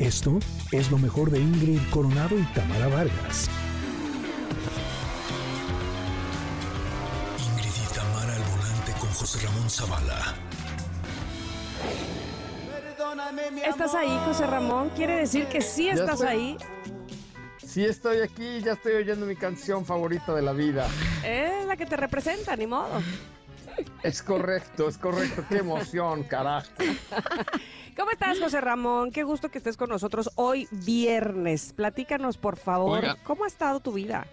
Esto es lo mejor de Ingrid Coronado y Tamara Vargas. Ingrid y Tamara al volante con José Ramón Zavala. ¿Estás ahí, José Ramón? ¿Quiere decir que sí estás estoy- ahí? Sí estoy aquí, ya estoy oyendo mi canción favorita de la vida. Es la que te representa, ni modo. Es correcto, es correcto. Qué emoción, carajo. ¿Cómo estás, José Ramón? Qué gusto que estés con nosotros hoy viernes. Platícanos, por favor, Oiga. ¿cómo ha estado tu vida?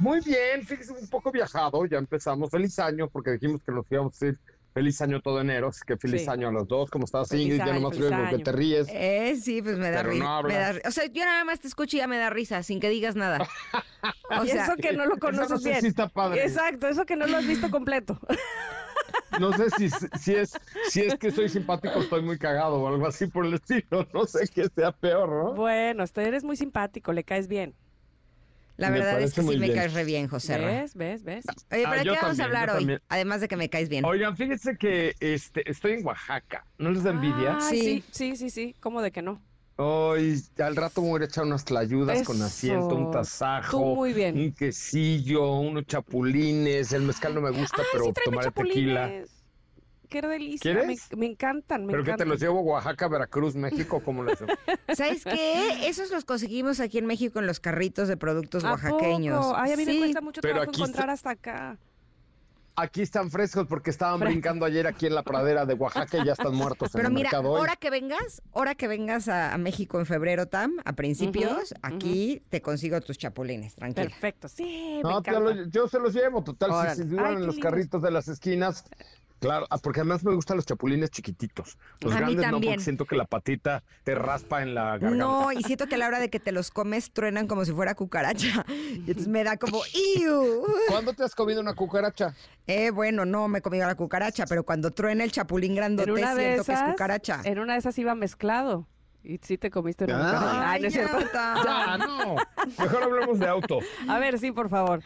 Muy bien, fíjese, un poco viajado. Ya empezamos. Feliz año, porque dijimos que nos íbamos a ir feliz año todo enero. Así que feliz Sí. año a los dos. ¿Cómo estás, Feliz Ingrid? Ya nomás porque año. te ríes. Eh, sí, pues me da Pero no risa. hablas. o sea, yo nada más te escucho y ya me da risa, sin que digas nada. O y sea, eso que no lo conoces no sé bien. si está padre. Exacto, eso que no lo has visto completo. No sé si, si, es, si es que soy simpático, estoy muy cagado o algo así por el estilo. No sé qué sea peor, ¿no? bueno, usted eres muy simpático, le caes bien. la me verdad es que sí me caes re bien, José. ¿Ves? ¿Ves? ¿Ves? Oye, Ah, ¿pero de yo qué vamos a hablar hoy? también. Además de que me caes bien. Oigan, fíjense que este, estoy en Oaxaca. ¿No les da envidia? Sí, Sí. sí, sí, sí. ¿Cómo de que no? Hoy, al rato me voy a echar unas tlayudas con asiento, un Tú tasajo, muy bien. un quesillo, unos chapulines. El mezcal no me gusta, Ay, pero sí, tomaré tequila. chapulines. Qué delicia. ¿Quieres? Me, me encantan, me ¿Pero que te encantan. los llevo a Oaxaca, Veracruz, México? ¿Cómo les ¿Sabes qué? Esos los conseguimos aquí en México en los carritos de productos ¿A oaxaqueños. poco? Ay, a mí me cuesta mucho Pero trabajo encontrar hasta acá. Aquí están frescos porque estaban brincando ayer aquí en la pradera de Oaxaca y ya están muertos en Pero el mira, mercado hoy. ahora que vengas, ahora que vengas a, a México en febrero, Tam, a principios, aquí te consigo tus chapulines, tranquila. Perfecto, sí, me No, ya encanta. lo- yo se los llevo, total, Órale. si se duran Ay, en los lindos. carritos de las esquinas. Claro, ah, porque además me gustan los chapulines chiquititos. Los A mí grandes no, también. porque siento que la patita te raspa en la garganta. No, y siento que a la hora de que te los comes truenan como si fuera cucaracha. Y entonces me da como ¡Iu! ¿Cuándo te has comido una cucaracha? Eh, bueno, no me he comido la cucaracha, pero cuando truena el chapulín grandote En una de siento que es esas, cucaracha. en una de esas iba mezclado. Y sí te comiste una Ah. cucaracha. Ay, no es cierto. Ya, no. Mejor hablemos de auto. A ver, sí, por favor.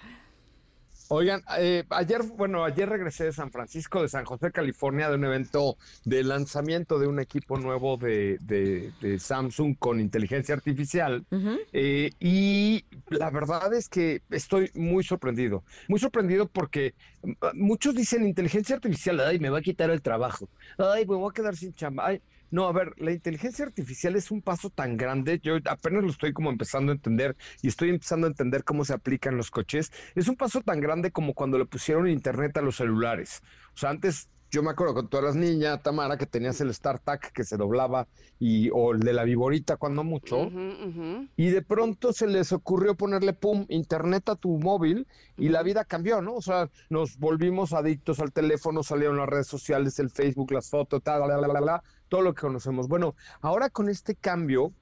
Oigan, eh, ayer, bueno, ayer regresé de San Francisco, de San José, California, de un evento de lanzamiento de un equipo nuevo de, de- de Samsung con inteligencia artificial. Eh, y la verdad es que estoy muy sorprendido, muy sorprendido porque mm, muchos dicen inteligencia artificial, ay, me va a quitar el trabajo, ay, me voy a quedar sin chamba. Ay, no, a ver, la inteligencia artificial es un paso tan grande, yo apenas lo estoy como empezando a entender y estoy empezando a entender cómo se aplica en los coches. Es un paso tan grande como cuando le pusieron internet a los celulares. O sea, antes yo me acuerdo cuando tú eras niña, Tamara, que tenías el StarTAC que se doblaba y o el de la viborita cuando mucho. Y de pronto se les ocurrió ponerle, pum, internet a tu móvil y la vida cambió, ¿no? O sea, nos volvimos adictos al teléfono, salieron las redes sociales, el Facebook, las fotos, tal, la, la, la, la, todo lo que conocemos. Bueno, ahora con este cambio,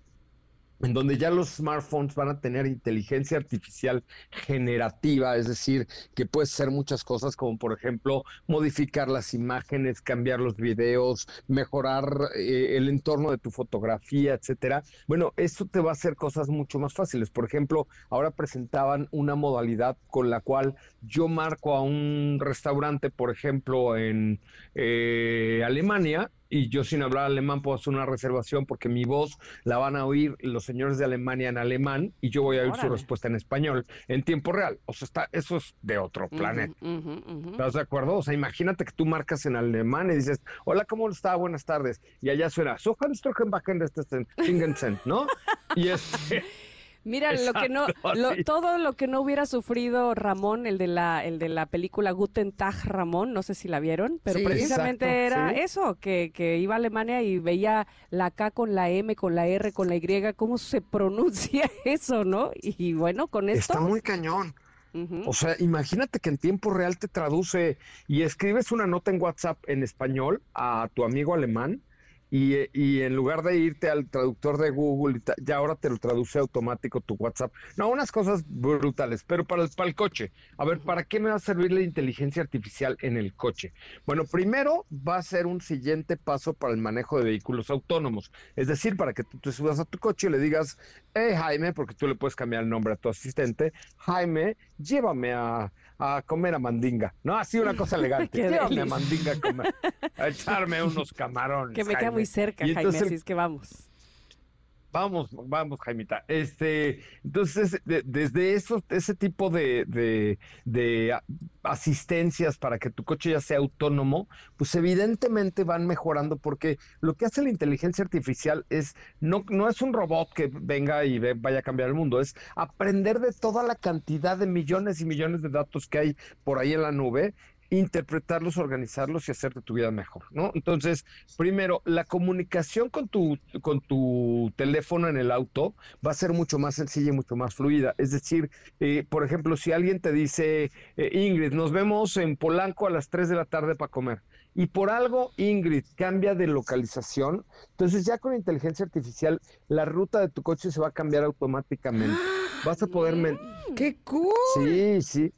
en donde ya los smartphones van a tener inteligencia artificial generativa, es decir, que puede ser muchas cosas como por ejemplo modificar las imágenes, cambiar los videos, mejorar eh, el entorno de tu fotografía, etcétera. Bueno, esto te va a hacer cosas mucho más fáciles. Por ejemplo, ahora presentaban una modalidad con la cual yo marco a un restaurante, por ejemplo, en eh, Alemania, y yo sin hablar alemán puedo hacer una reservación porque mi voz la van a oír los señores de Alemania en alemán y yo voy a oír su respuesta en español en tiempo real. O sea, está, eso es de otro planeta. ¿Estás de acuerdo? O sea, imagínate que tú marcas en alemán y dices, hola, ¿cómo está? Buenas tardes. Y allá suena, "So kannst du backen este Fingensen", ¿no? Y este, Mira, lo que no, lo- todo lo que no hubiera sufrido Ramón, el de la, el de la película Guten Tag Ramón, no sé si la vieron, pero Sí. precisamente Exacto, era sí. eso, que, que iba a Alemania y veía la K con la M, con la R, con la Y, cómo se pronuncia eso, ¿no? Y bueno, con esto. está muy cañón. O sea, imagínate que en tiempo real te traduce y escribes una nota en WhatsApp en español a tu amigo alemán y, eh, y en lugar de irte al traductor de Google, ya ahora te lo traduce automático tu WhatsApp. No, unas cosas brutales, pero para el, para el coche. A ver, ¿para qué me va a servir la inteligencia artificial en el coche? Bueno, primero va a ser un siguiente paso para el manejo de vehículos autónomos. Es decir, para que tú te subas a tu coche y le digas, hey Jaime, porque tú le puedes cambiar el nombre a tu asistente, Jaime, llévame a, a comer a Mandinga. No, así una cosa elegante. Delicia. a Mandinga a, comer, a echarme unos camarones. que me queda Jaime". muy cerca, Y Jaime, entonces así es que vamos. Vamos, vamos, Jaimita. Este, entonces, de- desde eso, ese tipo de, de, asistencias para que tu coche ya sea autónomo, pues evidentemente van mejorando porque lo que hace la inteligencia artificial es, no, no es un robot que venga y vaya a cambiar el mundo, es aprender de toda la cantidad de millones y millones de datos que hay por ahí en la nube interpretarlos, organizarlos y hacerte tu vida mejor, ¿no? Entonces, primero, la comunicación con tu, con tu teléfono en el auto va a ser mucho más sencilla y mucho más fluida. Es decir, eh, por ejemplo, si alguien te dice, eh, Ingrid, nos vemos en Polanco a las 3 de la tarde para comer. Y por algo Ingrid cambia de localización, entonces ya con inteligencia artificial la ruta de tu coche se va a cambiar automáticamente. Vas a poder ¡Qué cool! Sí, sí.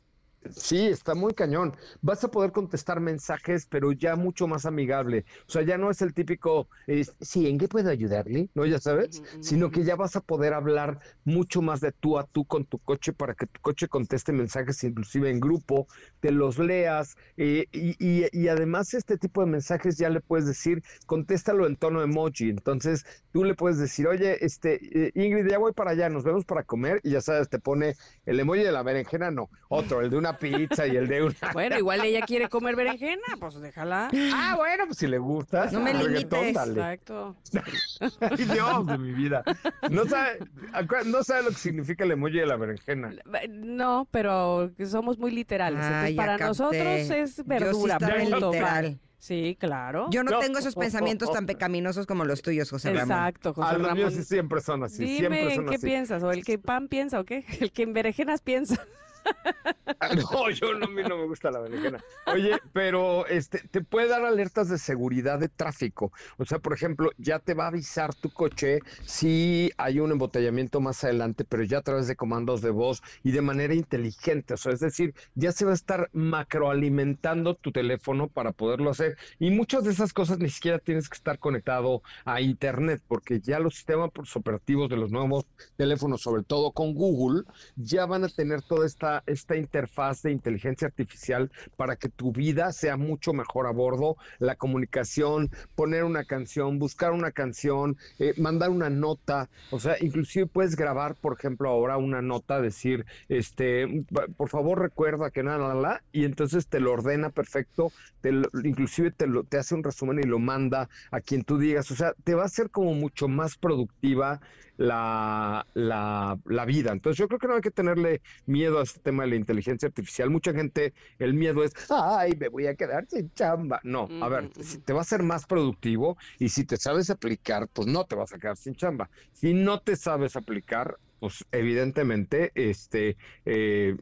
Sí, está muy cañón. Vas a poder contestar mensajes, pero ya mucho más amigable. O sea, ya no es el típico, eh, sí, ¿en qué puedo ayudarle? No, ya sabes, sino que ya vas a poder hablar mucho más de tú a tú con tu coche para que tu coche conteste mensajes inclusive en grupo, te los leas eh, y, y- y además este tipo de mensajes ya le puedes decir, contéstalo en tono emoji. Entonces tú le puedes decir, oye, este, eh, Ingrid, ya voy para allá, nos vemos para comer y ya sabes, te pone el emoji de la berenjena, no, otro, el de una pizza y el de una... Bueno, igual ella quiere comer berenjena, pues déjala. Ah, bueno, pues si le gusta. No me limites. dale. Exacto. Ay, Dios de mi vida. No sabe, no sabe lo que significa el emoji de la berenjena. No, pero somos muy literales. Ah, Entonces, para capté. nosotros es Yo sí verdura. en punto. literal. Sí, claro. Yo no No. tengo esos pensamientos tan pecaminosos como los tuyos, José Ramón. Exacto, José Ah, los Ramón. míos sí siempre son así, Dime siempre en qué así. piensas, o el que pan piensa, o qué, el que en berenjenas piensa. Ah, No, yo no, a mí no me gusta la berenjena. Oye, pero este, te puede dar alertas de seguridad de tráfico. O sea, por ejemplo, ya te va a avisar tu coche si hay un embotellamiento más adelante, pero ya a través de comandos de voz y de manera inteligente. O sea, es decir, ya se va a estar macroalimentando tu teléfono para poderlo hacer. Y muchas de esas cosas ni siquiera tienes que estar conectado a Internet, porque ya los sistemas operativos de los nuevos teléfonos, sobre todo con Google, ya van a tener toda esta, esta interfaz de inteligencia artificial para que tu vida sea mucho mejor a bordo, la comunicación, poner una canción, buscar una canción, eh, mandar una nota, o sea, inclusive puedes grabar, por ejemplo, ahora una nota, decir, este, por favor recuerda que nada, nada, nada, y entonces te lo ordena perfecto, te lo- inclusive te, lo, te hace un resumen y lo manda a quien tú digas, o sea, te va a hacer como mucho más productiva la, la, la vida. Entonces yo creo que no hay que tenerle miedo a este tema de la inteligencia artificial. Mucha gente, el miedo es, ay, me voy a quedar sin chamba. No, a ver, si te va a ser más productivo y si te sabes aplicar, pues no te vas a quedar sin chamba. Si no te sabes aplicar, pues evidentemente este eh,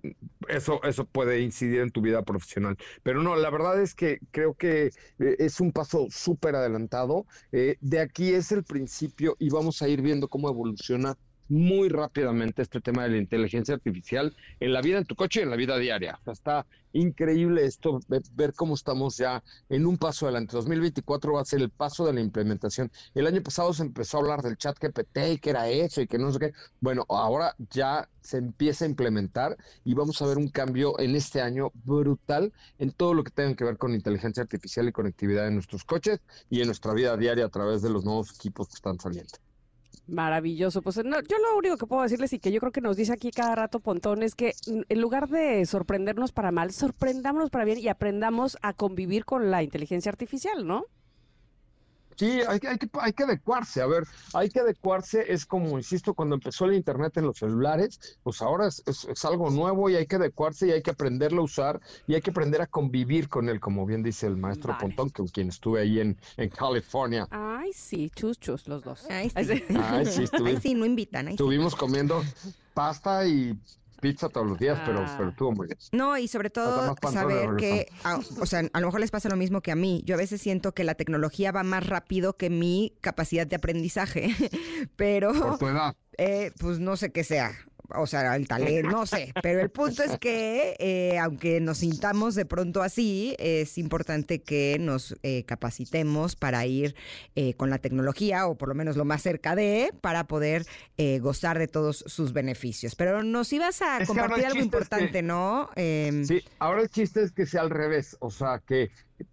eso eso puede incidir en tu vida profesional. Pero no la verdad es que creo que eh, es un paso súper adelantado. Eh, de aquí es el principio y vamos a ir viendo cómo evoluciona muy rápidamente este tema de la inteligencia artificial en la vida en tu coche y en la vida diaria. Está increíble esto, ve- ver cómo estamos ya en un paso adelante. 2024 va a ser el paso de la implementación. El año pasado se empezó a hablar del chat GPT y que era eso y que no sé qué. Bueno, ahora ya se empieza a implementar y vamos a ver un cambio en este año brutal en todo lo que tenga que ver con inteligencia artificial y conectividad en nuestros coches y en nuestra vida diaria a través de los nuevos equipos que están saliendo. Maravilloso. Pues no, yo lo único que puedo decirles y que yo creo que nos dice aquí cada rato Pontón es que mm, en lugar de sorprendernos para mal, sorprendámonos para bien y aprendamos a convivir con la inteligencia artificial, ¿no? Sí, hay, que- hay, que, hay que adecuarse. A ver, hay que adecuarse. Es como, insisto, cuando empezó el Internet en los celulares, pues ahora es, es- es algo nuevo y hay que adecuarse y hay que aprenderlo a usar y hay que aprender a convivir con él, como bien dice el maestro Vale. Pontón, con quien estuve ahí en, en California. Ay, sí, chus, chus, los dos. Ay, sí. sí. Ay, sí, estuve- Ay, sí, no invitan. ay, sí. estuvimos comiendo pasta y pizza todos los días, pero, Ah. pero estuvo muy bien. No, y sobre todo saber que, a- o sea, a lo mejor les pasa lo mismo que a mí. Yo a veces siento que la tecnología va más rápido que mi capacidad de aprendizaje, pero Por tu edad. eh, pues no sé qué sea. O sea, el talento, no sé. Pero el punto es que, eh, aunque nos sintamos de pronto así, es importante que nos eh, capacitemos para ir eh, con la tecnología, o por lo menos lo más cerca de, para poder eh, gozar de todos sus beneficios. Pero nos ibas a Es compartir algo chiste es que- importante, ¿no? Em, Sí, ahora el chiste es que sea al revés, o sea, que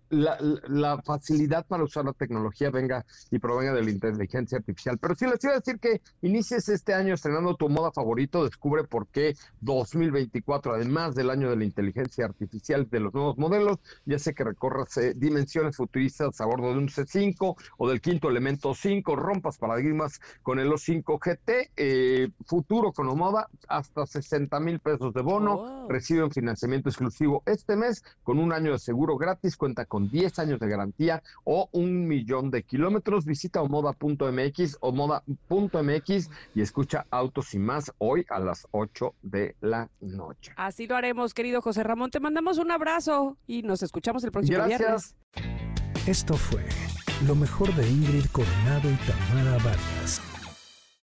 la, la, facilidad para usar la tecnología venga y provenga de la inteligencia artificial. Pero sí les quiero decir que inicies este año estrenando tu moda favorito, descubre por qué 2024, además del año de la inteligencia artificial de los nuevos modelos, ya sé que recorras eh, dimensiones futuristas a bordo de un C5 o del quinto elemento 5, rompas paradigmas con el O5 GT, eh, futuro con moda, hasta 60 mil pesos de bono, recibe un financiamiento exclusivo este mes con un año de seguro gratis, cuenta con con 10 años de garantía o un millón de kilómetros. Visita omoda.mx, omoda.mx y escucha Autos y más hoy a las 8 de la noche. Así lo haremos, querido José Ramón. Te mandamos un abrazo y nos escuchamos el próximo Gracias. viernes. Esto fue lo mejor de Ingrid Coronado y Tamara Vargas.